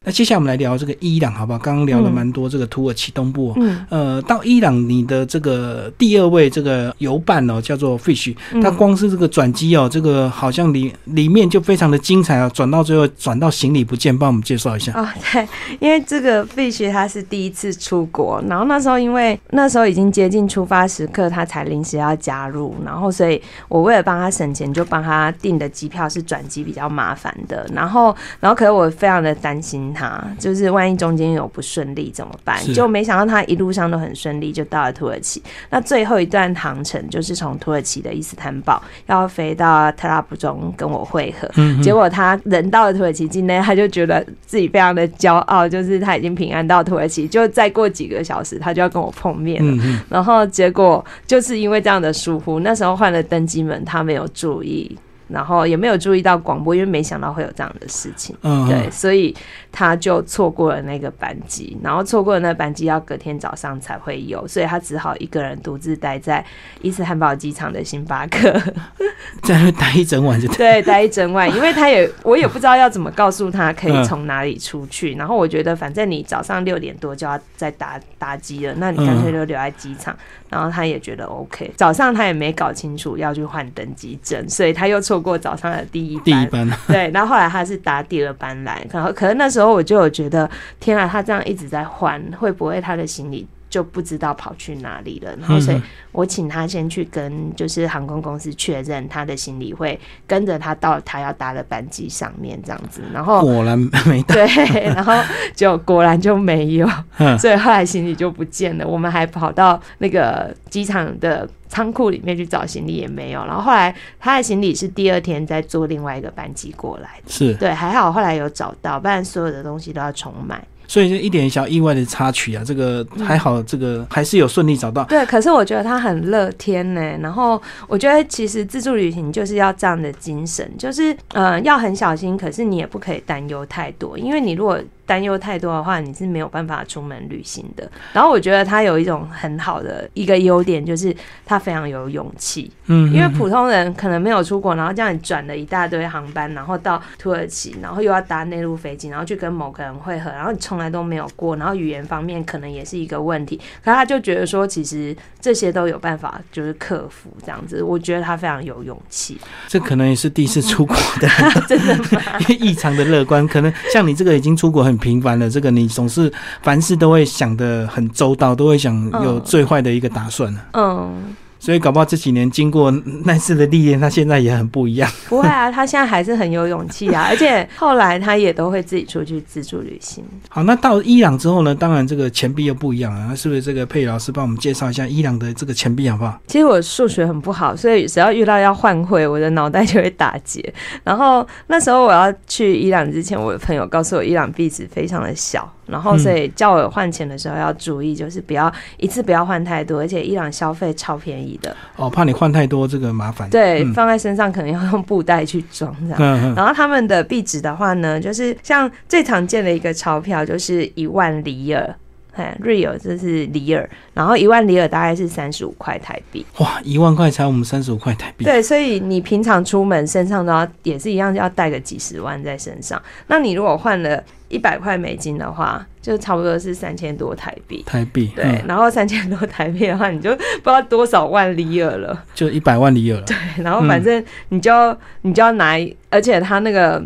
那接下来我们来聊这个伊朗，好不好？刚刚聊了蛮多这个土耳其东部、哦。嗯，呃，到伊朗，你的这个第二位这个游伴哦，叫做 Fish，嗯它光是这个转机哦，这个好像里里面就非常的精彩啊，转到最后转到行李不见，帮我们介绍一下。哦，<laughs> 对，因为这个 Fish 他是第一次出国，然后那时候因为那时候已经接近出发时刻，他才临时要加入，然后所以我为了帮他省钱，就帮他订的机票是转机比较麻烦的，然后然后可是我非常的担心他，就是万一中间有不顺利怎么办？就没想到他一路上都很顺利，就到了土耳其。那最后一段航程就是从土耳其的伊斯坦堡要飞到特拉布中跟我会合，嗯，结果他人到了土耳其境内，他就觉得自己非常的骄傲，就是他已经平安到土耳其，就再过几个小时他就要跟我碰面了。然后结果就是因为这样的疏忽，那时候换了登机门，他没有注意，然后也没有注意到广播，因为没想到会有这样的事情。嗯，对，所以他就错过了那个班机，然后错过了那个班机要隔天早上才会有，所以他只好一个人独自待在伊斯坦堡机场的星巴克。<laughs> 在那待一整晚就对。<laughs> 对，待一整晚，因为他也我也不知道要怎么告诉他可嗯以从哪里出去。然后我觉得，反正你早上六点多就要再搭搭机了，那你干脆就留在机场。然后他也觉得 OK，早上他也没搞清楚要去换登机证，所以他又错过早上的第一班。第一班，<laughs> 对，然后后来他是搭第二班来，然后可能那时候我就有觉得，天啊，他这样一直在换，会不会他的行李就不知道跑去哪里了？然后所以嗯我请他先去跟就是航空公司确认他的行李会跟着他到他要搭的班机上面这样子，然后。果然没 <laughs> 到。对，然后就果然就没有，嗯 <laughs> 所以后来行李就不见了。我们还跑到那个机场的仓库里面去找行李，也没有。然后后来他的行李是第二天再坐另外一个班机过来的。是，对，还好后来有找到，不然所有的东西都要重买。所以就一点小意外的插曲啊，这个还好，这个还是有顺利找到。对，可是我觉得他很乐天呢。然后我觉得其实自助旅行就是要这样的精神，就是呃要很小心，可是你也不可以担忧太多，因为你如果担忧太多的话，你是没有办法出门旅行的。然后我觉得他有一种很好的一个优点，就是他非常有勇气。嗯，因为嗯普通人可能没有出国，然后这样你转了一大堆航班，然后到土耳其，然后又要搭内陆飞机，然后去跟某个人会合，然后你从来都没有过，然后语言方面可能也是一个问题。可他就觉得说，其实这些都有办法，就是克服这样子。我觉得他非常有勇气，这可能也是第一次出国的，真的吗？因为异常的乐观。可能像你这个已经出国很频繁了，这个你总是凡事都会想得很周到，都会想有嗯。最坏的一个打算嗯嗯，所以搞不好这几年经过那次的历练，他现在也很不一样。不会啊，他现在还是很有勇气啊，<laughs> 而且后来他也都会自己出去自助旅行。好，那到伊朗之后呢？当然这个钱币又不一样了。那是不是这个佩宇老师帮我们介绍一下伊朗的这个钱币好不好？其实我数学很不好，所以只要遇到要换汇，我的脑袋就会打结。然后那时候我要去伊朗之前，我的朋友告诉我，伊朗币值非常的小，然后所以叫我换钱的时候要注意，就是不要一次不要换太多，而且伊朗消费超便宜的，哦，怕你换太多这个麻烦。对，嗯放在身上可能要用布袋去装这样。<laughs> 然后他们的壁纸的话呢，就是像最常见的一个钞票就是一万里尔，哎，real 这是里尔，然后一万里尔大概是三十五块台币。哇，一万块才我们三十五块台币。对，所以你平常出门身上都要也是一样，要带个几十万在身上。那你如果换了一百块美金的话，就差不多是三千多台币。台币，对，嗯然后三千多台币的话，你就不知道多少万里尔了。就一百万里尔了。对，然后反正你就要、你就要拿，而且他那个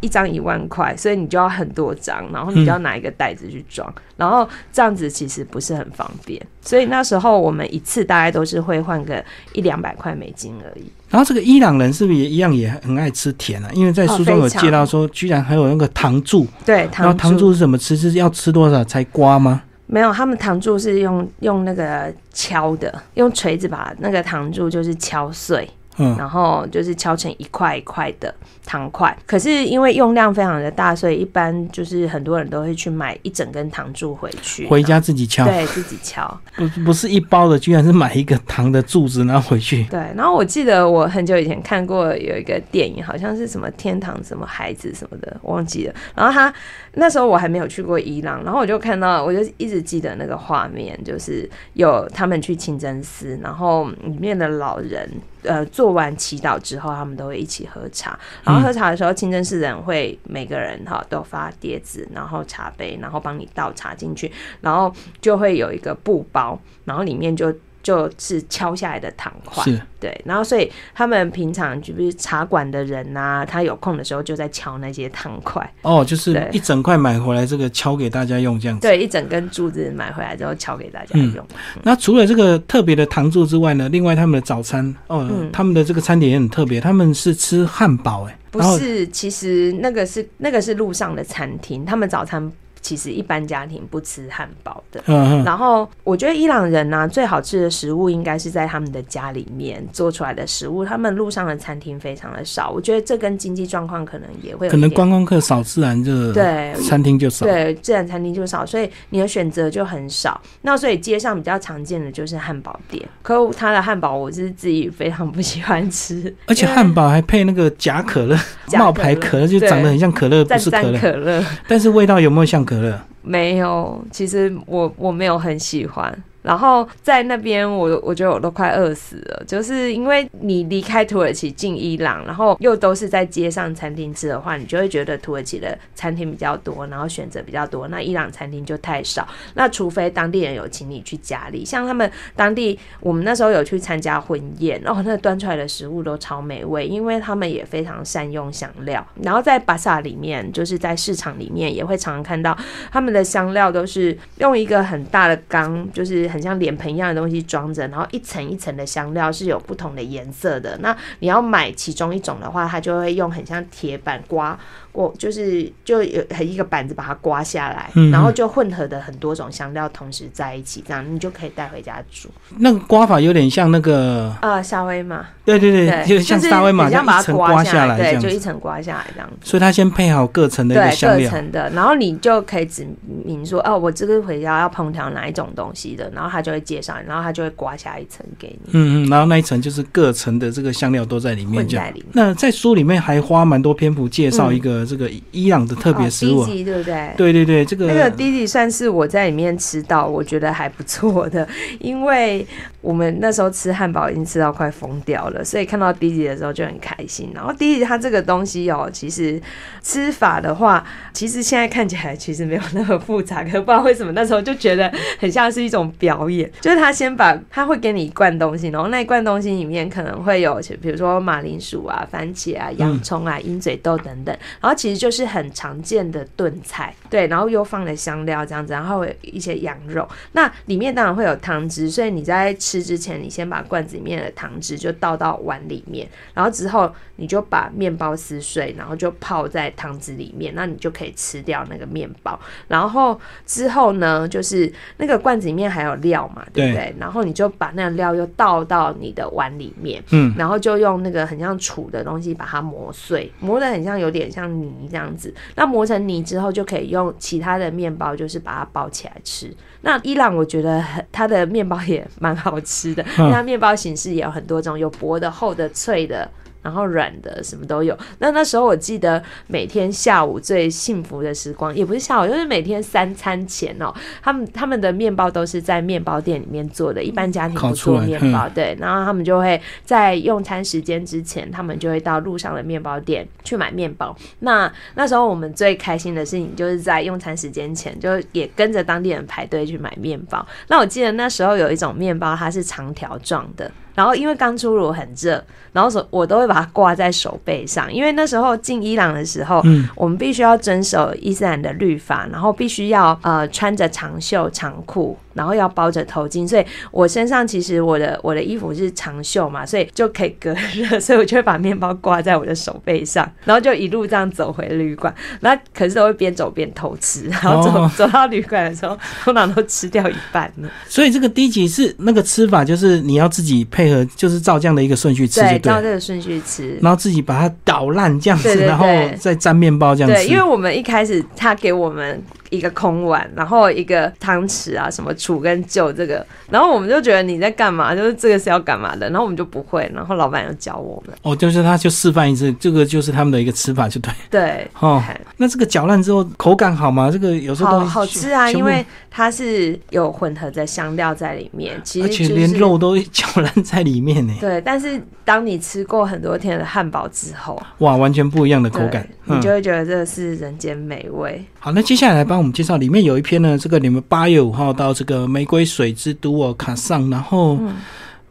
一张一万块，所以你就要很多张，然后你就要拿一个袋子去装，然后这样子其实不是很方便。所以那时候我们一次大概都是会换个一两百块美金而已。然后这个伊朗人是不是也一样也很爱吃甜啊？因为在书中有介绍说，居然还有那个糖柱，对，然后糖糖柱是怎么吃？是要吃多少才刮吗？没有，他们糖柱是用用那个敲的，用锤子把那个糖柱就是敲碎。嗯，然后就是敲成一块一块的糖块。可是因为用量非常的大，所以一般就是很多人都会去买一整根糖柱回去，回家自己敲，对自己敲，<laughs> 不不是一包的，居然是买一个糖的柱子然后回去。对，然后我记得我很久以前看过有一个电影，好像是什么天堂什么孩子什么的，忘记了。然后他那时候我还没有去过伊朗，然后我就看到，我就一直记得那个画面，就是有他们去清真寺，然后里面的老人，呃，做完祈祷之后，他们都会一起喝茶。然后喝茶的时候，清真寺人会每个人哈都发碟子，然后茶杯，然后帮你倒茶进去，然后就会有一个布包，然后里面就。就是敲下来的糖块，是，对，然后所以他们平常就比如茶馆的人呐，他有空的时候就在敲那些糖块。哦，就是一整块买回来，这个敲给大家用这样子。对，一整根柱子买回来之后敲给大家用。那除了这个特别的糖柱之外呢，另外他们的早餐哦，他们的这个餐点也很特别，他们是吃汉堡哎，不是，其实那个是那个是路上的餐厅，他们早餐。其实一般家庭不吃汉堡的，然后我觉得伊朗人呢最好吃的食物应该是在他们的家里面做出来的食物，他们路上的餐厅非常的少，我觉得这跟经济状况可能也会可能观光客少，自然就对。餐厅就少，对自然餐厅就少，所以你的选择就很少。那所以街上比较常见的就是汉堡店，可他的汉堡我是自己非常不喜欢吃，而且汉堡还配那个假可乐冒牌可乐，就长得很像可乐，不是可乐，但是味道有没有像可乐？没有，其实我我没有很喜欢。然后在那边，我我觉得我都快饿死了，就是因为你离开土耳其进伊朗，然后又都是在街上餐厅吃的话，你就会觉得土耳其的餐厅比较多，然后选择比较多，那伊朗餐厅就太少。那除非当地人有请你去家里，像他们当地，我们那时候有去参加婚宴，哦，那端出来的食物都超美味，因为他们也非常善用香料。然后在巴萨里面，就是在市场里面也会常常看到他们的香料都是用一个很大的缸，就是。很像脸盆一样的东西装着，然后一层一层的香料是有不同的颜色的。那你要买其中一种的话，它就会用很像铁板刮。我就是就有很一个板子把它刮下来，然后就混合的很多种香料同时在一起，这样你就可以带回家煮。那个刮法有点像那个啊沙威玛，对对对，就像沙威玛，这样把它刮下来，对，就一层刮下来这样子。所以它先配好各层的一个香料，各层的，然后你就可以指明说，哦，我这个回家要烹调哪一种东西的，然后他就会介绍，然后他就会刮下一层给你。嗯嗯，然后那一层就是各层的这个香料都在里面，在里面。那在书里面还花蛮多篇幅介绍一个。这个伊朗的特别食物，对不对？对对对，这个那个滴滴算是我在里面吃到，我觉得还不错的，因为我们那时候吃汉堡已经吃到快疯掉了，所以看到滴滴的时候就很开心。然后滴滴它这个东西哦，其实吃法的话，其实现在看起来其实没有那么复杂，可不知道为什么那时候就觉得很像是一种表演。就是他先把他会给你一罐东西，然后那一罐东西里面可能会有，比如说马铃薯啊、番茄啊、洋葱啊、鹰嘴豆等等，然后。其实就是很常见的炖菜，对，然后又放了香料这样子，然后有一些羊肉，那里面当然会有汤汁，所以你在吃之前，你先把罐子里面的汤汁就倒到碗里面，然后之后你就把面包撕碎，然后就泡在汤汁里面，那你就可以吃掉那个面包。然后之后呢，就是那个罐子里面还有料嘛，对不对？然后你就把那个料又倒到你的碗里面，嗯，然后就用那个很像杵的东西把它磨碎，磨的很像有点像。泥这样子，那磨成泥之后就可以用其他的面包，就是把它包起来吃。那伊朗我觉得它的面包也蛮好吃的，它面包形式也有很多种，有薄的、厚的、脆的。然后软的什么都有。那那时候我记得每天下午最幸福的时光，也不是下午，就是每天三餐前哦，他们他们的面包都是在面包店里面做的，一般家庭不做面包，对。然后他们就会在用餐时间之前，他们就会到路上的面包店去买面包。那那时候我们最开心的事情，就是在用餐时间前，就也跟着当地人排队去买面包。那我记得那时候有一种面包，它是长条状的。然后因为刚出炉很热，然后手我都会把它挂在手背上，因为那时候进伊朗的时候，嗯，我们必须要遵守伊斯兰的律法，然后必须要呃穿着长袖长裤，然后要包着头巾，所以我身上其实我的我的衣服是长袖嘛，所以就可以隔热，所以我就会把面包挂在我的手背上，然后就一路这样走回旅馆。那可是都会边走边偷吃，然后走 <laughs> 走到旅馆的时候，通常都吃掉一半了。所以这个低级是那个吃法，就是你要自己配合，就是照这样的一个顺序吃，对，照这个顺序吃，然后自己把它捣烂这样子，然后再沾面包这样子。对，因为我们一开始他给我们。一个空碗，然后一个汤匙啊，什么杵跟臼这个，然后我们就觉得你在干嘛？就是这个是要干嘛的？然后我们就不会，然后老板又教我们。哦，就是他就示范一次，这个就是他们的一个吃法，就对。对。哦，那这个搅烂之后口感好吗？这个有时候好好吃啊，因为它是有混合的香料在里面，其实而且连肉都搅烂在里面呢。对，但是当你吃过很多天的汉堡之后，哇，完全不一样的口感，你就会觉得这是人间美味。好，那接下来帮我们介绍，里面有一篇呢，这个你们八月五号到这个玫瑰水之都哦卡上，然后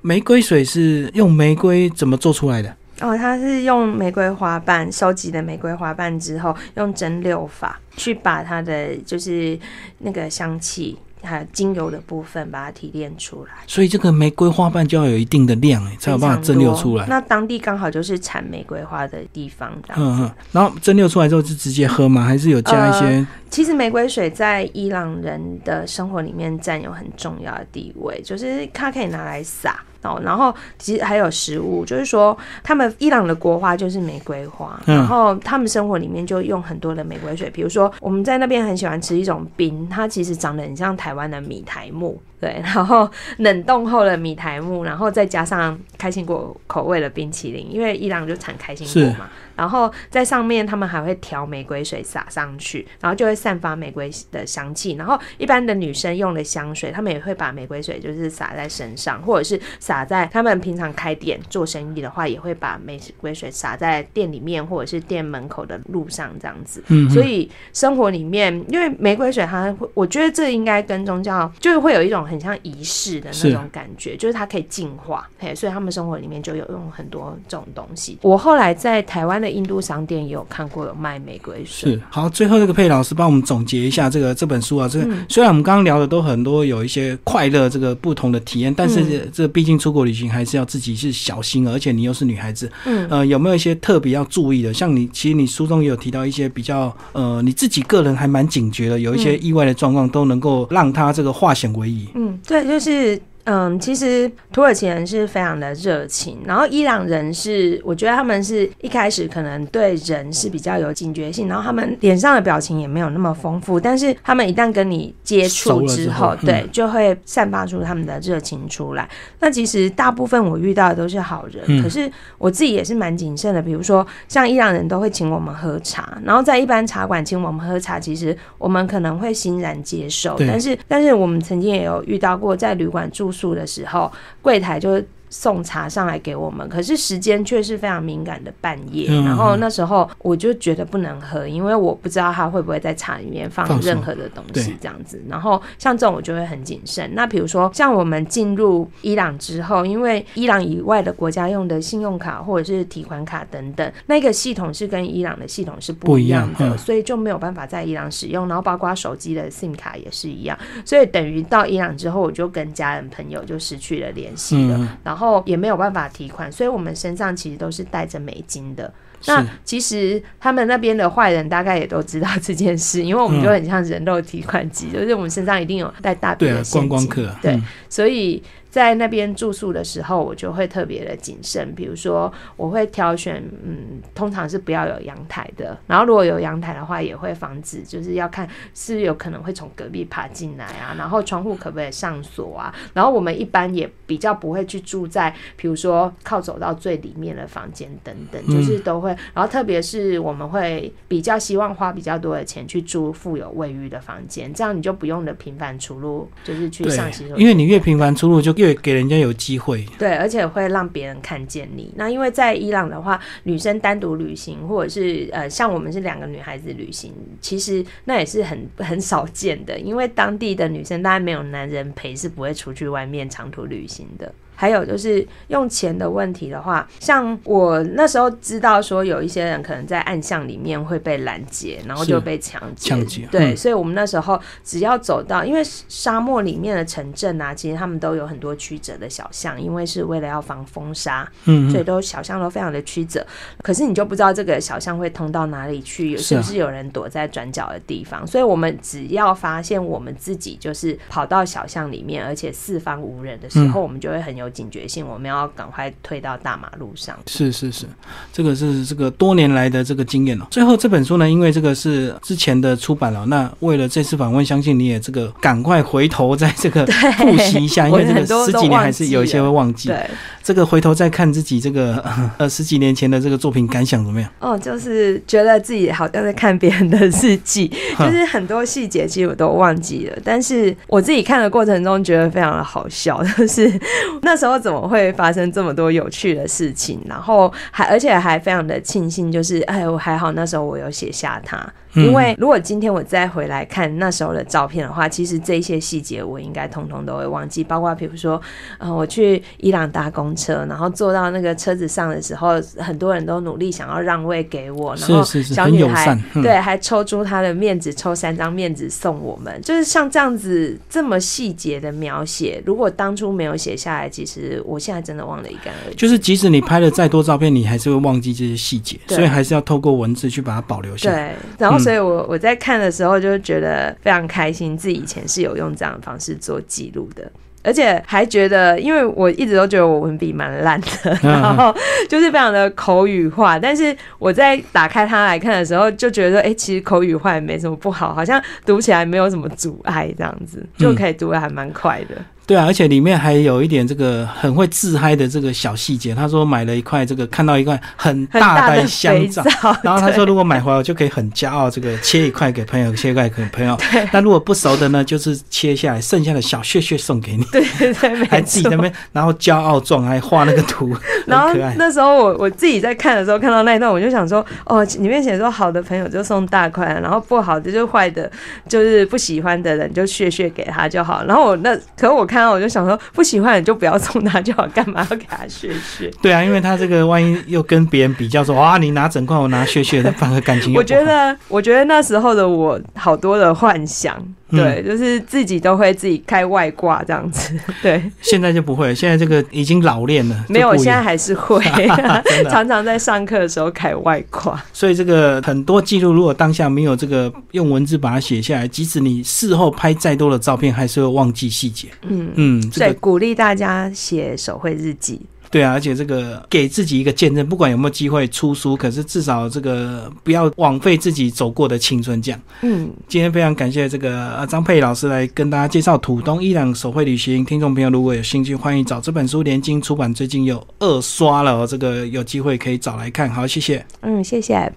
玫瑰水是用玫瑰怎么做出来的？哦，它是用玫瑰花瓣收集的玫瑰花瓣之后，用蒸馏法去把它的就是那个香气。还有精油的部分，把它提炼出来。所以这个玫瑰花瓣就要有一定的量，哎，才有办法蒸馏出来。那当地刚好就是产玫瑰花的地方，嗯嗯。然后蒸馏出来之后就直接喝吗？还是有加一些？其实玫瑰水在伊朗人的生活里面占有很重要的地位，就是它可以拿来洒。哦，然后其实还有食物，就是说他们伊朗的国花就是玫瑰花，然后他们生活里面就用很多的玫瑰水，比如说我们在那边很喜欢吃一种冰，它其实长得很像台湾的米苔木。对，<laughs> 然后冷冻后的米苔木，然后再加上开心果口味的冰淇淋，因为伊朗就产开心果嘛。然后在上面他们还会调玫瑰水洒上去，然后就会散发玫瑰的香气。然后一般的女生用的香水，他们也会把玫瑰水就是洒在身上，或者是洒在他们平常开店做生意的话，也会把玫瑰水洒在店里面或者是店门口的路上这样子。嗯，所以生活里面，因为玫瑰水它会，我觉得这应该跟宗教就是会有一种。很像仪式的那种感觉，就是它可以净化，嘿，所以他们生活里面就有用很多这种东西。我后来在台湾的印度商店也有看过有卖玫瑰水。是，好，最后这个佩老师帮我们总结一下这个这本书啊，这个虽然我们刚刚聊的都很多有一些快乐这个不同的体验，但是这毕竟出国旅行还是要自己是小心，而且你又是女孩子，嗯，呃，有没有一些特别要注意的？像你，其实你书中也有提到一些比较，呃，你自己个人还蛮警觉的，有一些意外的状况都能够让他这个化险为夷。嗯，对，就是。嗯，其实土耳其人是非常的热情，然后伊朗人是，我觉得他们是一开始可能对人是比较有警觉性，然后他们脸上的表情也没有那么丰富，但是他们一旦跟你接触之后，对，就会散发出他们的热情出来。那其实大部分我遇到的都是好人，可是我自己也是蛮谨慎的。比如说，像伊朗人都会请我们喝茶，然后在一般茶馆请我们喝茶，其实我们可能会欣然接受，但是但是我们曾经也有遇到过在旅馆住住宿。的时候，柜台就。送茶上来给我们，可是时间却是非常敏感的半夜。然后那时候我就觉得不能喝，因为我不知道他会不会在茶里面放任何的东西这样子。然后像这种我就会很谨慎。那比如说像我们进入伊朗之后，因为伊朗以外的国家用的信用卡或者是提款卡等等，那个系统是跟伊朗的系统是不一样的，所以就没有办法在伊朗使用。然后包括手机的 SIM 卡也是一样，所以等于到伊朗之后，我就跟家人朋友就失去了联系了。然后后也没有办法提款，所以我们身上其实都是带着美金的。那其实他们那边的坏人大概也都知道这件事，因为我们就很像人肉提款机，就是我们身上一定有带大笔的现金。对，所以。在那边住宿的时候，我就会特别的谨慎。比如说，我会挑选，嗯，通常是不要有阳台的。然后，如果有阳台的话，也会防止，就是要看是有可能会从隔壁爬进来啊。然后，窗户可不可以上锁啊？然后，我们一般也比较不会去住在，比如说靠走到最里面的房间等等，就是都会。然后，特别是我们会比较希望花比较多的钱去住富有卫浴的房间，这样你就不用的频繁出入，就是去上洗手。因为你越频繁出入就。越给人家有机会，对，而且会让别人看见你。那因为在伊朗的话，女生单独旅行，或者是呃，像我们是两个女孩子旅行，其实那也是很 <laughs> 很少见的。因为当地的女生大概没有男人陪，是不会出去外面长途旅行的。还有就是用钱的问题的话，像我那时候知道说有一些人可能在暗巷里面会被拦截，然后就被抢劫。抢劫，对，嗯所以我们那时候只要走到，因为沙漠里面的城镇啊，其实他们都有很多曲折的小巷，因为是为了要防风沙，嗯嗯，所以都小巷都非常的曲折。可是你就不知道这个小巷会通到哪里去，是不是有人躲在转角的地方？所以我们只要发现我们自己就是跑到小巷里面，而且四方无人的时嗯候，我们就会很有警觉性，我们要赶快退到大马路上。是是是，这个是这个多年来的这个经验哦。最后这本书呢，因为这个是之前的出版了，那为了这次访问，相信你也这个赶快回头在这个复习一下，<laughs> 因为这个十几年还是有一些会忘记。对，这个回头再看自己这个 <laughs> 呃十几年前的这个作品，感想怎么样？哦，就是觉得自己好像在看别人的日记，<laughs> 就是很多细节其实我都忘记了，但是我自己看的过程中觉得非常的好笑，就是那时候怎么会发生这么多有趣的事情，然后还而且还非常的庆幸，就是哎，我还好那时候我有写下它，嗯。因为如果今天我再回来看那时候的照片的话，其实这些细节我应该通通都会忘记，包括比如说，呃，我去伊朗搭公车，然后坐到那个车子上的时候，很多人都努力想要让位给我，然后小女孩对还抽出她的面子，抽三张面子送我们，就是像这样子这么细节的描写，如果当初没有写下来，其实我现在真的忘得一干二净。就是即使你拍了再多照片，你还是会忘记这些细节，所以还是要透过文字去把它保留下来。对，然后嗯所以我我在看的时候就觉得非常开心，自己以前是有用这样的方式做记录的。而且还觉得，因为我一直都觉得我文笔蛮烂的，嗯 <laughs> 然后就是非常的口语化。但是我在打开它来看的时候，就觉得，哎、其实口语化也没什么不好，好像读起来没有什么阻碍，这样子就可以读的还蛮快的。对啊，而且里面还有一点这个很会自嗨的这个小细节。他说买了一块这个，看到一块很很大大的香皂皂，，<laughs> 然后他说如果买回来我就可以很骄傲，这个切一块给朋友，切一块给朋友。<laughs> 那如果不熟的呢，就是切下来剩下的小屑屑送给你，<laughs> 对对对，没还自己在那边，然后骄傲状还画那个图，然后。那时候我我自己在看的时候，看到那一段，我就想说，哦，里面写说好的朋友就送大块，然后不好的就坏的，就是不喜欢的人就屑屑给他就好。然后我那，可我看到我就想说，不喜欢你就不要送他就好，干嘛要给他谢谢？<laughs> 对啊，因为他这个万一又跟别人比较说，哇，你拿整块，我拿血血的，反而感情又我觉得，我觉得那时候的我好多的幻想，嗯对，就是自己都会自己开外挂这样子，<laughs> 对，现在就不会，现在这个已经老练了，<laughs> 没有，现在还是会，<laughs> 常常在上课的时候开外挂。所以这个很多记录，如果当下没有这个用文字把它写下来，即使你事后拍再多的照片，还是会忘记细节。嗯，嗯，这所以鼓励大家写手绘日记。对啊，而且这个给自己一个见证，不管有没有机会出书，可是至少这个不要枉费自己走过的青春。这样，嗯，今天非常感谢这个呃张佩老师来跟大家介绍土东伊朗手绘旅行。听众朋友如果有兴趣，欢迎找这本书，联经出版最近有二刷了哦，这个有机会可以找来看。好，谢谢。嗯，谢谢。